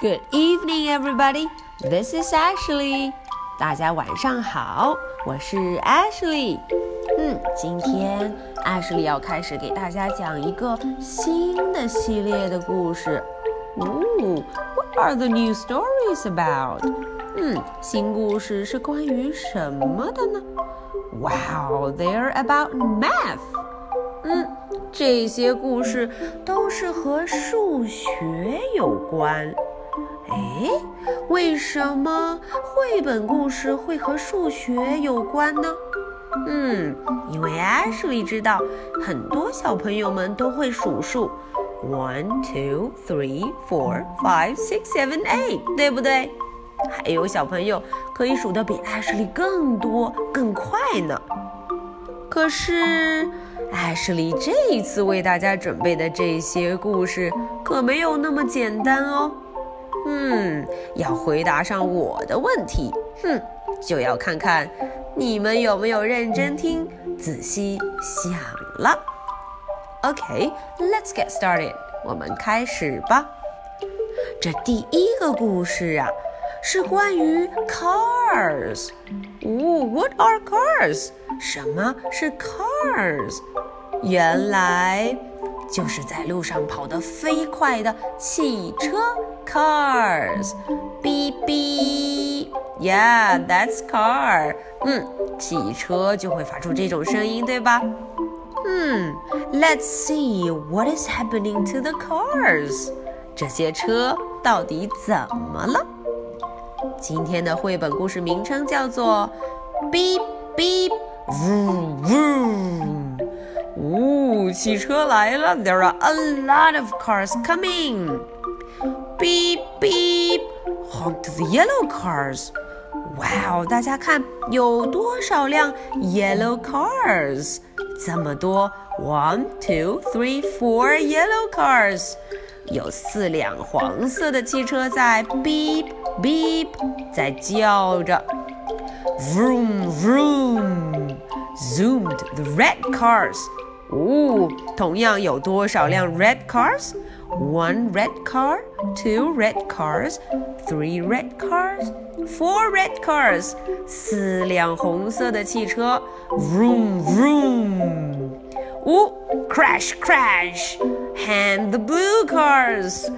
Good evening, everybody. This is Ashley. 大家晚上好，我是 Ashley。嗯，今天 Ashley 要开始给大家讲一个新的系列的故事。Ooh, what are the new stories about? 嗯，新故事是关于什么的呢？Wow, they're about math. 嗯，这些故事都是和数学有关。 哎，为什么绘本故事会和数学有关呢？嗯，因为 Ashley 知道很多小朋友们都会数数，one, two, three, four, five, six, seven, eight，对不对？还有小朋友可以数得比 Ashley 更多、更快呢。可是，Ashley 这一次为大家准备的这些故事可没有那么简单哦。嗯，要回答上我的问题，哼，就要看看你们有没有认真听、仔细想了。OK，let's get started，我们开始吧。这第一个故事啊，是关于 cars。哦，What are cars？什么是 cars？原来就是在路上跑得飞快的汽车。，cars，beep，Yeah, that's car. 嗯，汽车就会发出这种声音，对吧？嗯，Let's see what is happening to the cars. 这些车到底怎么了？今天的绘本故事名称叫做 Beep Beep Vroom Vroom。呜，汽车来了！There are a lot of cars coming. Beep beep, honk the yellow cars. Wow，大家看有多少辆 yellow cars？这么多，one, two, three, four yellow cars。有四辆黄色的汽车在 beep beep，在叫着。Vroom vroom, zoomed the red cars. 哦，同样有多少辆 red cars？one red car, two red cars, three red cars, four red cars，四辆红色的汽车，vroom vroom。五，crash crash, and the blue cars.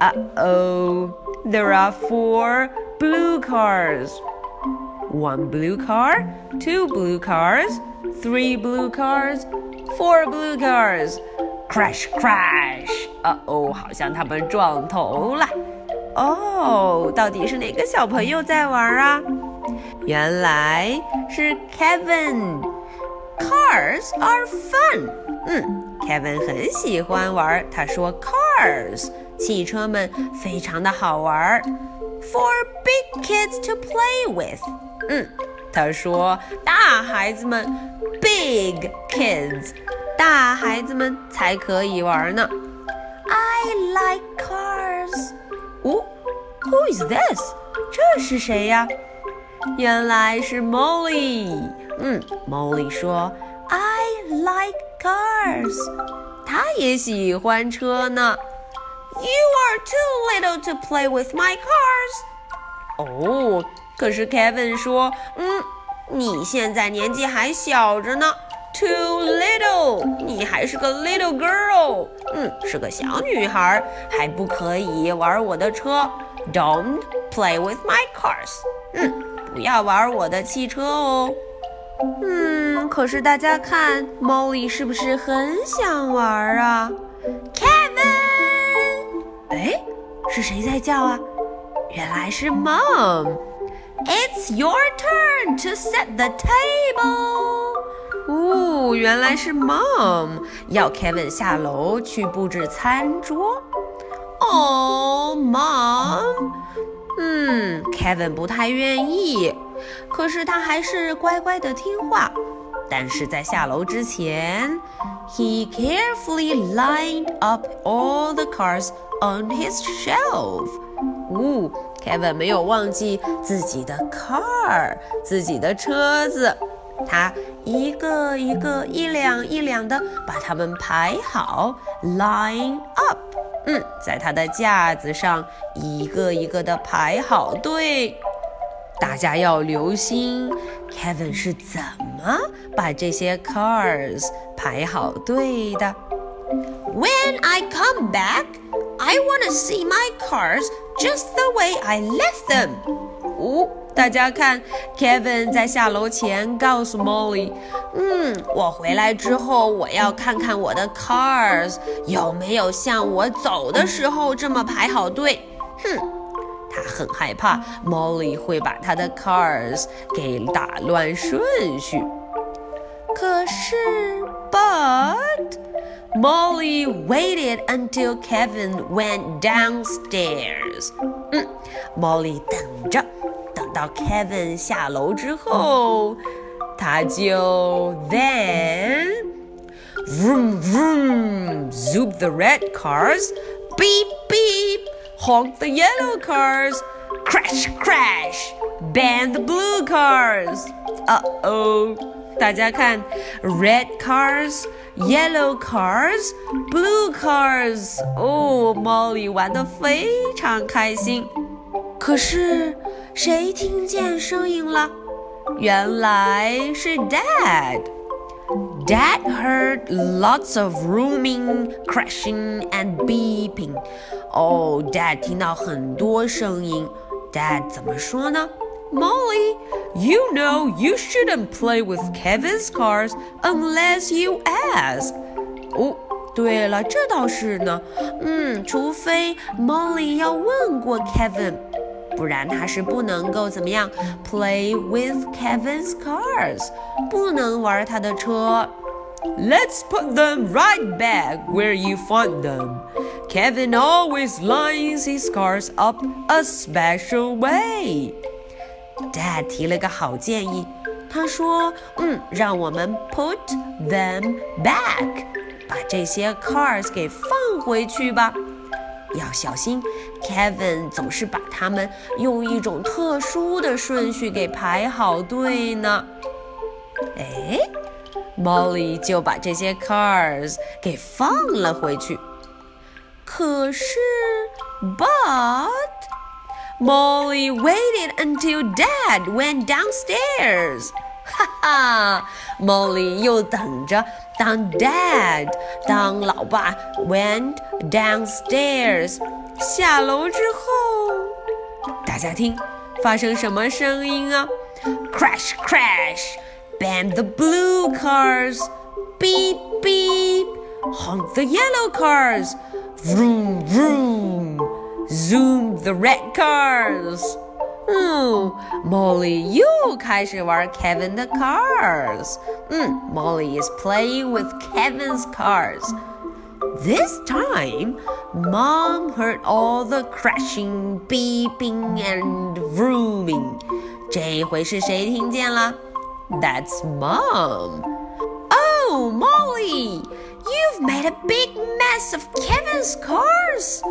Uh oh, there are four blue cars. One blue car, two blue cars, three blue cars, four blue cars. Crash crash！哦哦，好像他们撞头了。哦，到底是哪个小朋友在玩啊？原来是 Kevin。Cars are fun。嗯，Kevin 很喜欢玩。他说，Cars，汽车们非常的好玩。For big kids to play with。 嗯，他说，大孩子们，big kids。大孩子们才可以玩呢。I like cars。哦，Who is this？这是谁呀？原来是 Molly。嗯，Molly 说，I like cars。她也喜欢车呢。You are too little to play with my cars。哦， 可是 Kevin 说，嗯，你现在年纪还小着呢。Too little，你还是个 little girl，嗯，是个小女孩，还不可以玩我的车。Don't play with my cars，嗯，不要玩我的汽车哦。嗯，可是大家看，Molly 是不是很想玩啊？Kevin，哎，是谁在叫啊？原来是 Mom。It's your turn to set the table. 哦，原来是 Mom 要 Kevin 下楼去布置餐桌。哦，Mom，嗯，Kevin 不太愿意，可是他还是乖乖的听话。但是在下楼之前，he carefully lined up all the cars on his shelf。哦 ，Kevin 没有忘记自己的 car，自己的车子。他一个一个、一辆一辆的把它们排好，line up。嗯，在他的架子上一个一个的排好队。大家要留心，Kevin 是怎么把这些 cars 排好队的。When I come back, I want to see my cars just the way I left them. 哦，大家看，Kevin 在下楼前告诉 Molly：“ 嗯，我回来之后，我要看看我的 cars 有没有像我走的时候这么排好队。”哼，他很害怕 Molly 会把他的 cars 给打乱顺序。可是，But Molly waited until Kevin went downstairs。嗯，Molly 等着。到 Kevin 下楼之后，他就 then vroom vroom zoop the red cars beep beep honk the yellow cars crash crash bang the blue cars uh oh 大家看 red cars yellow cars blue cars 哦，Molly 玩得非常开心。可是谁听见声音了？原来是 Dad。Dad heard lots of rooming, crashing, and beeping. 哦，Dad 听到很多声音。Dad 怎么说呢 ？Molly, you know you shouldn't play with Kevin's cars unless you ask. 哦，对了，这倒是呢。嗯，除非 Molly 要问过 Kevin。不然他是不能够怎么样 play with Kevin's cars，不能玩他的车。Let's put them right back where you found them. Kevin always lines his cars up a special way. Dad 提了个好建议，他说：“嗯，让我们 put them back，把这些 cars 给放回去吧。”要小心，Kevin 总是把他们用一种特殊的顺序给排好队呢。哎，Molly 就把这些 cars 给放了回去。可是，But Molly waited until Dad went downstairs。哈哈，Molly 又等着。当 Dad 当老爸 went downstairs 下楼之后，大家听，发生什么声音啊？Crash crash bang the blue cars beep beep honk the yellow cars vroom vroom zoom the red cars 嗯，Molly 又开始玩 Kevin 的 cars。嗯，Molly is playing with Kevin's cars. This time, Mom heard all the crashing, beeping, and vrooming. 这回是谁听见了？That's Mom. Oh, Molly, you've made a big mess of Kevin's cars.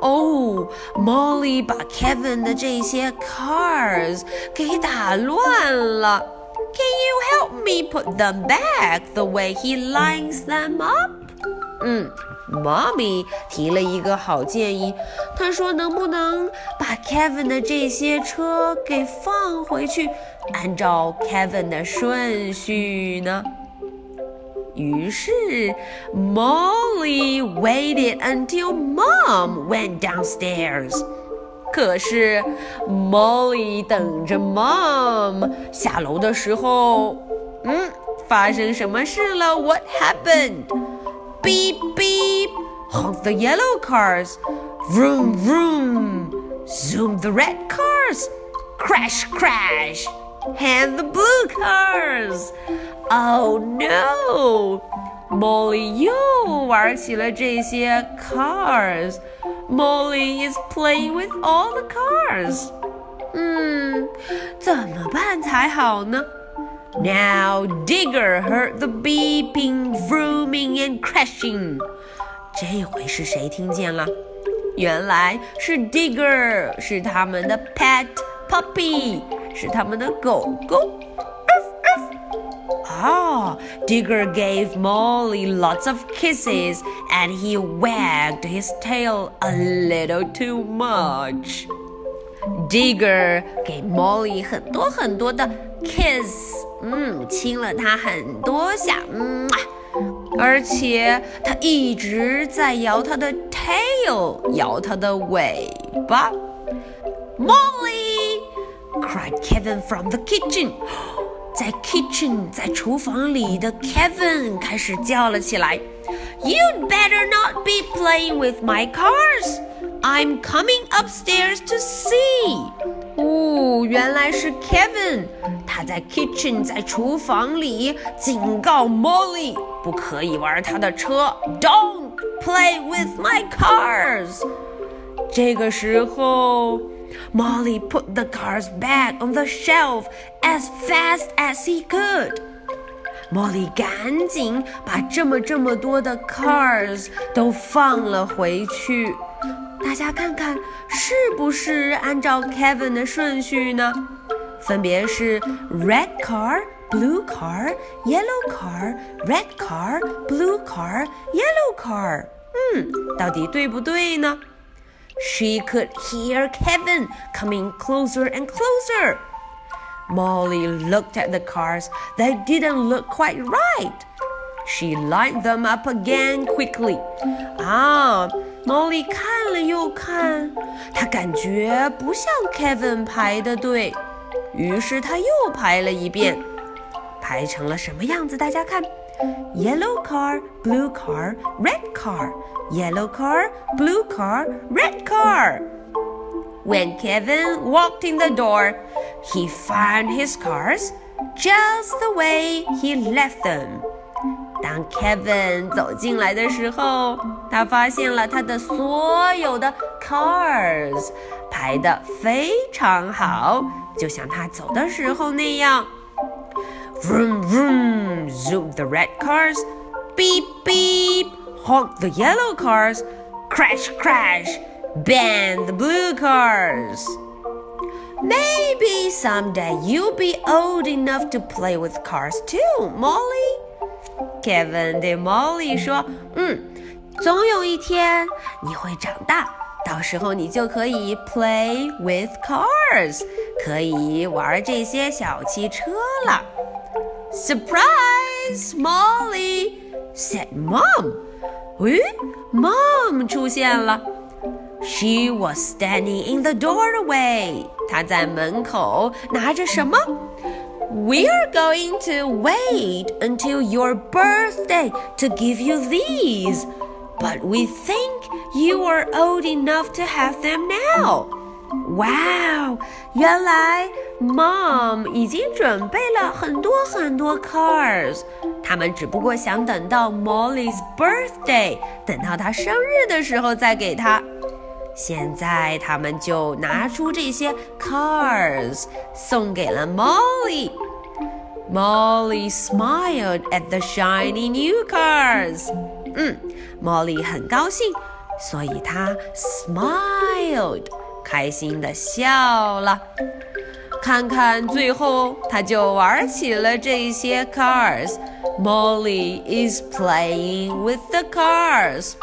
哦，Molly 把 Kevin 的这些 cars 给打乱了。Can you help me put them back the way he lines them up？嗯，Mommy 提了一个好建议，她说能不能把 Kevin 的这些车给放回去，按照 Kevin 的顺序呢？于是，Molly waited until Mom went downstairs。可是，Molly 等着 Mom 下楼的时候，嗯，发生什么事了？What happened? Beep beep, honk the yellow cars. Vroom vroom, zoom the red cars. Crash crash, hand the blue cars. Oh no! Molly 又玩起了这些 cars. Molly is playing with all the cars. 嗯，怎么办才好呢？Now Digger heard the beeping, vrooming, and crashing. 这回是谁听见了？原来是 Digger，是他们的 pet puppy，是他们的狗狗。 Ah, Digger gave Molly lots of kisses and he wagged his tail a little too much. Digger 给 Molly 很多很多的 kiss，嗯，亲了她很多下，嗯，而且他一直在摇他的 tail，摇他的尾巴。Molly cried Kevin from the kitchen， 在 kitchen 在厨房里的 Kevin 开始叫了起来，You'd better not be playing with my cars. I'm coming upstairs to see. 哦，原来是 Kevin，他在 kitchen 在厨房里警告 Molly 不可以玩他的车，Don't play with my cars。这个时候 ，Molly put the cars back on the shelf as fast as he could。Molly 赶紧把这么这么多的 cars 都放了回去。大家看看是不是按照 Kevin 的顺序呢？分别是 red car、blue car、yellow car、red car、blue car、yellow car。嗯，到底对不对呢 ？She could hear Kevin coming closer and closer. Molly looked at the cars. They didn't look quite right. She lined them up again quickly. 啊。Molly 看了又看，她感觉不像 Kevin 排的队，于是她又排了一遍，排成了什么样子？大家看 ：yellow car, blue car, red car, yellow car, blue car, red car. When Kevin walked in the door, he found his cars just the way he left them. 当 Kevin 走进来的时候，他发现了他的所有的 cars 排的非常好，就像他走的时候那样。 Vroom vroom, zoom the red cars. Beep beep, honk the yellow cars. Crash crash, bang the blue cars. Maybe someday you'll be old enough to play with cars too, Molly. Kevin 对 Molly 说：“嗯，总有一天你会长大，到时候你就可以 play with cars，可以玩这些小汽车了。” Surprise, Molly said, "Mom." 喂，Mom 出现了。She was standing in the doorway. 她在门口拿着什么？we're going to wait until your birthday to give you these, but we think you are old enough to have them now. 哇哦原来 Mom 已经准备了很多很多 cars，他们只不过想等到 Molly's birthday，等到她生日的时候再给她。现在他们就拿出这些 cars 送给了 Molly。Molly smiled at the shiny new cars. 嗯，Molly 很高兴，所以她 smiled，开心的笑了。看看最后，她就玩起了这些 cars。Molly is playing with the cars.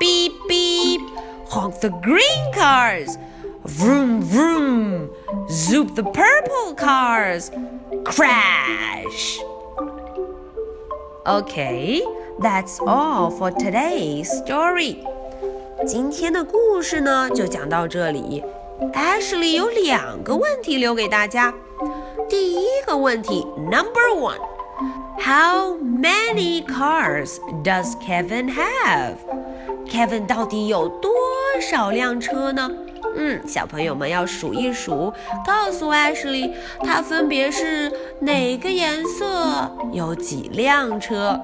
Beep beep, honk the green cars. Vroom vroom, zoop the purple cars. Crash! Okay, that's all for today's story. 今天的故事呢，就讲到这里。Ashley 有两个问题留给大家。第一个问题，Number one, How many cars does Kevin have? Kevin 到底有多少辆车呢？嗯，小朋友们要数一数，告诉 Ashley，它分别是哪个颜色，有几辆车。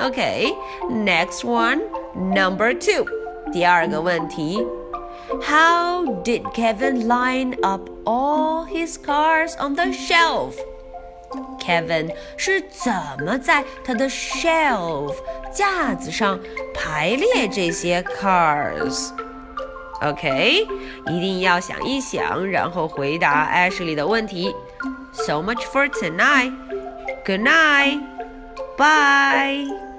OK，next one，number two，第二个问题，How did Kevin line up all his cars on the shelf？Kevin 是怎么在他的 shelf 架子上排列这些 cars？OK，一定要想一想，然后回答 Ashley 的问题。So much for tonight. Good night. Bye.